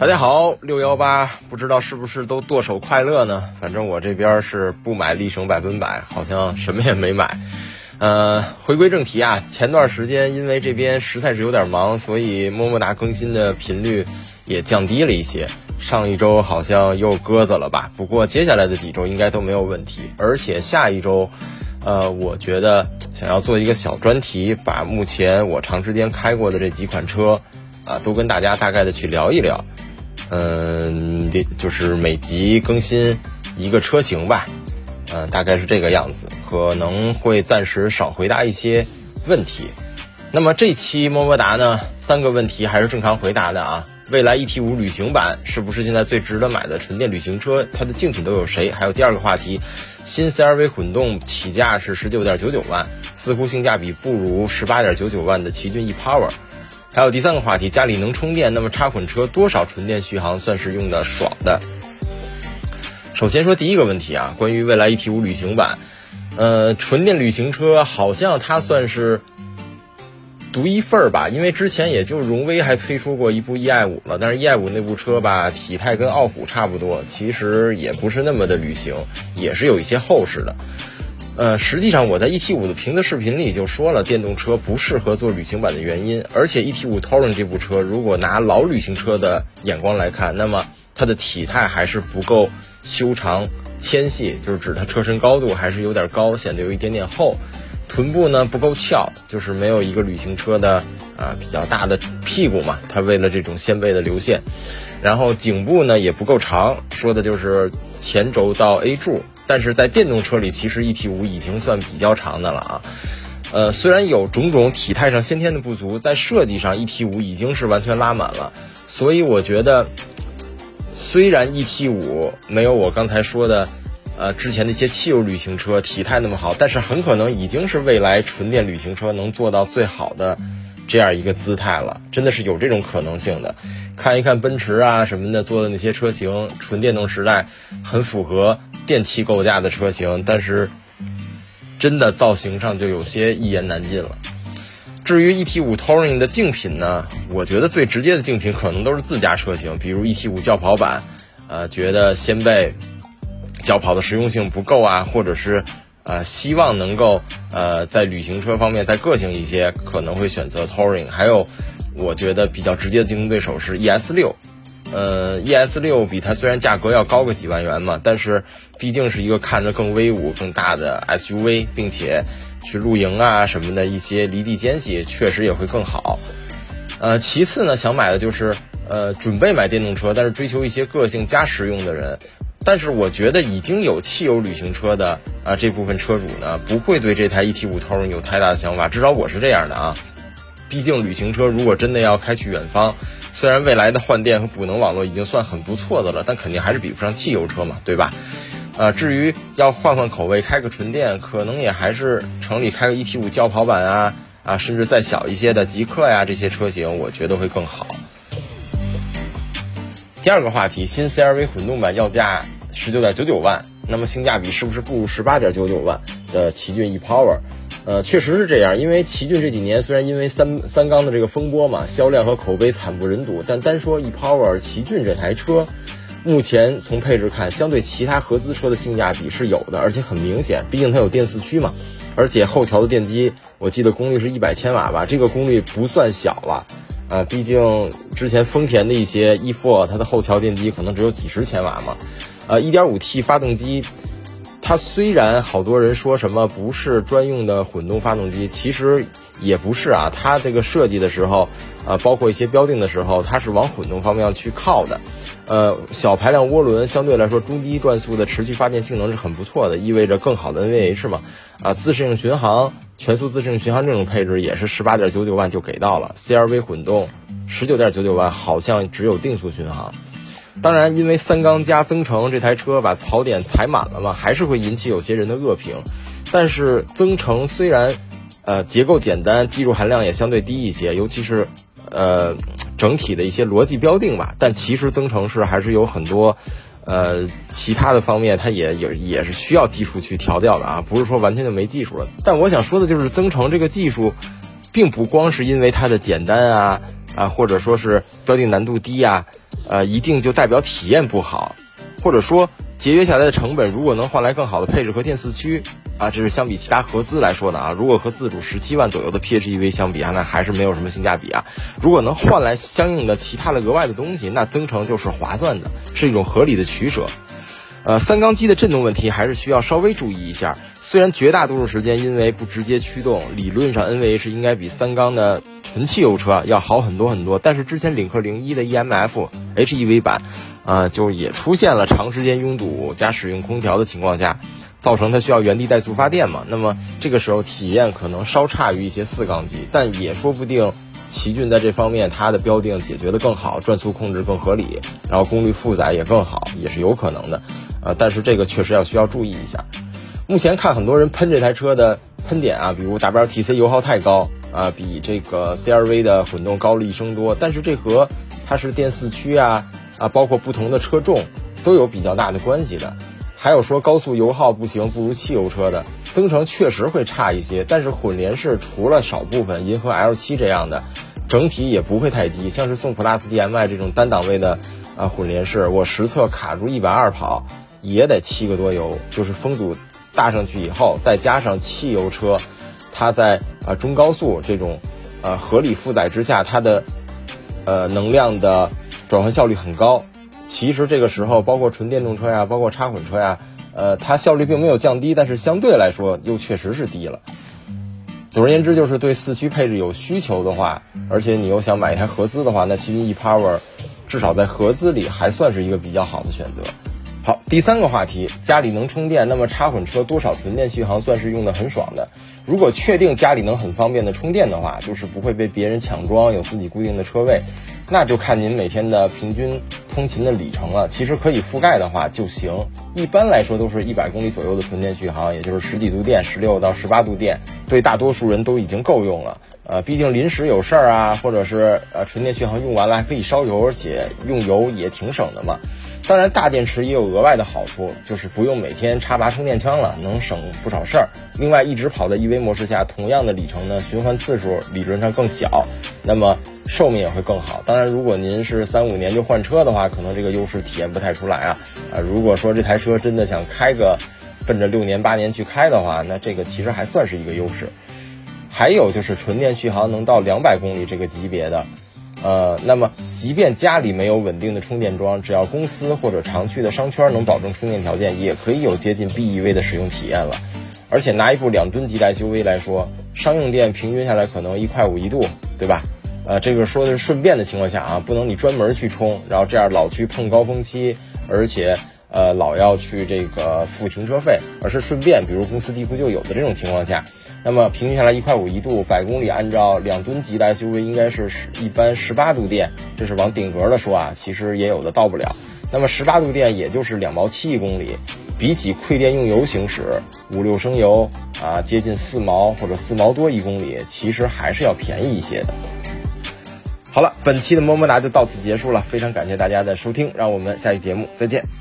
大家好，六幺八不知道是不是都剁手快乐呢？反正我这边是不买力省百分百，好像什么也没买。呃，回归正题啊，前段时间因为这边实在是有点忙，所以么么哒更新的频率也降低了一些。上一周好像又鸽子了吧？不过接下来的几周应该都没有问题，而且下一周，呃，我觉得想要做一个小专题，把目前我长时间开过的这几款车，啊，都跟大家大概的去聊一聊。嗯，就是每集更新一个车型吧，嗯，大概是这个样子，可能会暂时少回答一些问题。那么这期么么哒呢，三个问题还是正常回答的啊。蔚来 ET 五旅行版是不是现在最值得买的纯电旅行车？它的竞品都有谁？还有第二个话题，新 CRV 混动起价是十九点九九万，似乎性价比不如十八点九九万的奇骏 ePower。还有第三个话题，家里能充电，那么插混车多少纯电续航算是用的爽的？首先说第一个问题啊，关于蔚来 ET 五旅行版，呃，纯电旅行车好像它算是独一份儿吧，因为之前也就荣威还推出过一部 Ei 五了，但是 Ei 五那部车吧，体态跟傲虎差不多，其实也不是那么的旅行，也是有一些厚实的。呃，实际上我在 ET 五的评测视频里就说了，电动车不适合做旅行版的原因。而且 ET 五 Touring 这部车，如果拿老旅行车的眼光来看，那么它的体态还是不够修长纤细，就是指它车身高度还是有点高，显得有一点点厚。臀部呢不够翘，就是没有一个旅行车的啊比较大的屁股嘛，它为了这种掀背的流线。然后颈部呢也不够长，说的就是前轴到 A 柱。但是在电动车里，其实 ET 五已经算比较长的了啊。呃，虽然有种种体态上先天的不足，在设计上 ET 五已经是完全拉满了。所以我觉得，虽然 ET 五没有我刚才说的，呃，之前那些汽油旅行车体态那么好，但是很可能已经是未来纯电旅行车能做到最好的这样一个姿态了。真的是有这种可能性的。看一看奔驰啊什么的做的那些车型，纯电动时代很符合。电气构架的车型，但是真的造型上就有些一言难尽了。至于 ET 五 Touring 的竞品呢，我觉得最直接的竞品可能都是自家车型，比如 ET 五轿跑版，呃，觉得掀背、轿跑的实用性不够啊，或者是呃希望能够呃在旅行车方面再个性一些，可能会选择 Touring。还有，我觉得比较直接的竞争对手是 ES 六。呃，ES 六比它虽然价格要高个几万元嘛，但是毕竟是一个看着更威武、更大的 SUV，并且去露营啊什么的一些离地间隙确实也会更好。呃，其次呢，想买的就是呃准备买电动车，但是追求一些个性加实用的人。但是我觉得已经有汽油旅行车的啊这部分车主呢，不会对这台 ET 五 Touring 有太大的想法，至少我是这样的啊。毕竟旅行车如果真的要开去远方。虽然未来的换电和补能网络已经算很不错的了，但肯定还是比不上汽油车嘛，对吧？呃，至于要换换口味，开个纯电，可能也还是城里开个 ET 五轿跑版啊啊，甚至再小一些的极客呀这些车型，我觉得会更好。第二个话题，新 CRV 混动版要价十九点九九万，那么性价比是不是不如十八点九九万的奇骏 ePower？呃，确实是这样，因为奇骏这几年虽然因为三三缸的这个风波嘛，销量和口碑惨不忍睹，但单说 ePower 奇骏这台车，目前从配置看，相对其他合资车的性价比是有的，而且很明显，毕竟它有电四驱嘛，而且后桥的电机，我记得功率是一百千瓦吧，这个功率不算小了，啊，毕竟之前丰田的一些 e4 它的后桥电机可能只有几十千瓦嘛，呃，1.5T 发动机。它虽然好多人说什么不是专用的混动发动机，其实也不是啊。它这个设计的时候，呃，包括一些标定的时候，它是往混动方面去靠的。呃，小排量涡轮相对来说中低转速的持续发电性能是很不错的，意味着更好的 NVH 嘛。啊，自适应巡航、全速自适应巡航这种配置也是十八点九九万就给到了。CRV 混动十九点九九万好像只有定速巡航。当然，因为三缸加增程这台车把槽点踩满了嘛，还是会引起有些人的恶评。但是增程虽然，呃，结构简单，技术含量也相对低一些，尤其是，呃，整体的一些逻辑标定吧。但其实增程式还是有很多，呃，其他的方面，它也也也是需要技术去调教的啊，不是说完全就没技术了。但我想说的就是，增程这个技术，并不光是因为它的简单啊啊，或者说是标定难度低呀。呃，一定就代表体验不好，或者说节约下来的成本，如果能换来更好的配置和电四驱。啊，这是相比其他合资来说的啊。如果和自主十七万左右的 PHEV 相比啊，那还是没有什么性价比啊。如果能换来相应的其他的额外的东西，那增程就是划算的，是一种合理的取舍。呃，三缸机的震动问题还是需要稍微注意一下。虽然绝大多数时间因为不直接驱动，理论上 NVH 应该比三缸的纯汽油车要好很多很多，但是之前领克零一的 EMF HEV 版，啊，就也出现了长时间拥堵加使用空调的情况下。造成它需要原地怠速发电嘛？那么这个时候体验可能稍差于一些四缸机，但也说不定奇骏在这方面它的标定解决的更好，转速控制更合理，然后功率负载也更好，也是有可能的。呃，但是这个确实要需要注意一下。目前看很多人喷这台车的喷点啊，比如 W T C 油耗太高啊，比这个 CRV 的混动高了一升多，但是这和它是电四驱啊啊，包括不同的车重都有比较大的关系的。还有说高速油耗不行，不如汽油车的增程确实会差一些，但是混联式除了少部分银河 L7 这样的，整体也不会太低。像是宋 Plus DM-i 这种单档位的啊混联式，我实测卡住一百二跑也得七个多油，就是风阻大上去以后，再加上汽油车，它在啊中高速这种呃合理负载之下，它的呃能量的转换效率很高。其实这个时候，包括纯电动车呀，包括插混车呀，呃，它效率并没有降低，但是相对来说又确实是低了。总而言之，就是对四驱配置有需求的话，而且你又想买一台合资的话，那奇骏 ePower 至少在合资里还算是一个比较好的选择。好，第三个话题，家里能充电，那么插混车多少纯电续航算是用的很爽的？如果确定家里能很方便的充电的话，就是不会被别人抢装，有自己固定的车位。那就看您每天的平均通勤的里程了。其实可以覆盖的话就行。一般来说都是一百公里左右的纯电续航，也就是十几度电，十六到十八度电，对大多数人都已经够用了。呃，毕竟临时有事儿啊，或者是呃纯电续航用完了还可以烧油，而且用油也挺省的嘛。当然，大电池也有额外的好处，就是不用每天插拔充电枪了，能省不少事儿。另外，一直跑在 EV 模式下，同样的里程呢，循环次数理论上更小，那么寿命也会更好。当然，如果您是三五年就换车的话，可能这个优势体验不太出来啊。啊，如果说这台车真的想开个奔着六年八年去开的话，那这个其实还算是一个优势。还有就是纯电续航能到两百公里这个级别的。呃，那么即便家里没有稳定的充电桩，只要公司或者常去的商圈能保证充电条件，也可以有接近 BEV 的使用体验了。而且拿一部两吨级的 SUV 来说，商用电平均下来可能一块五一度，对吧？呃，这个说的是顺便的情况下啊，不能你专门去充，然后这样老去碰高峰期，而且。呃，老要去这个付停车费，而是顺便，比如公司地库就有的这种情况下，那么平均下来一块五一度，百公里按照两吨级的 SUV 应该是一般十八度电，这是往顶格的说啊，其实也有的到不了。那么十八度电也就是两毛七一公里，比起馈电用油行驶五六升油啊，接近四毛或者四毛多一公里，其实还是要便宜一些的。好了，本期的么么哒就到此结束了，非常感谢大家的收听，让我们下期节目再见。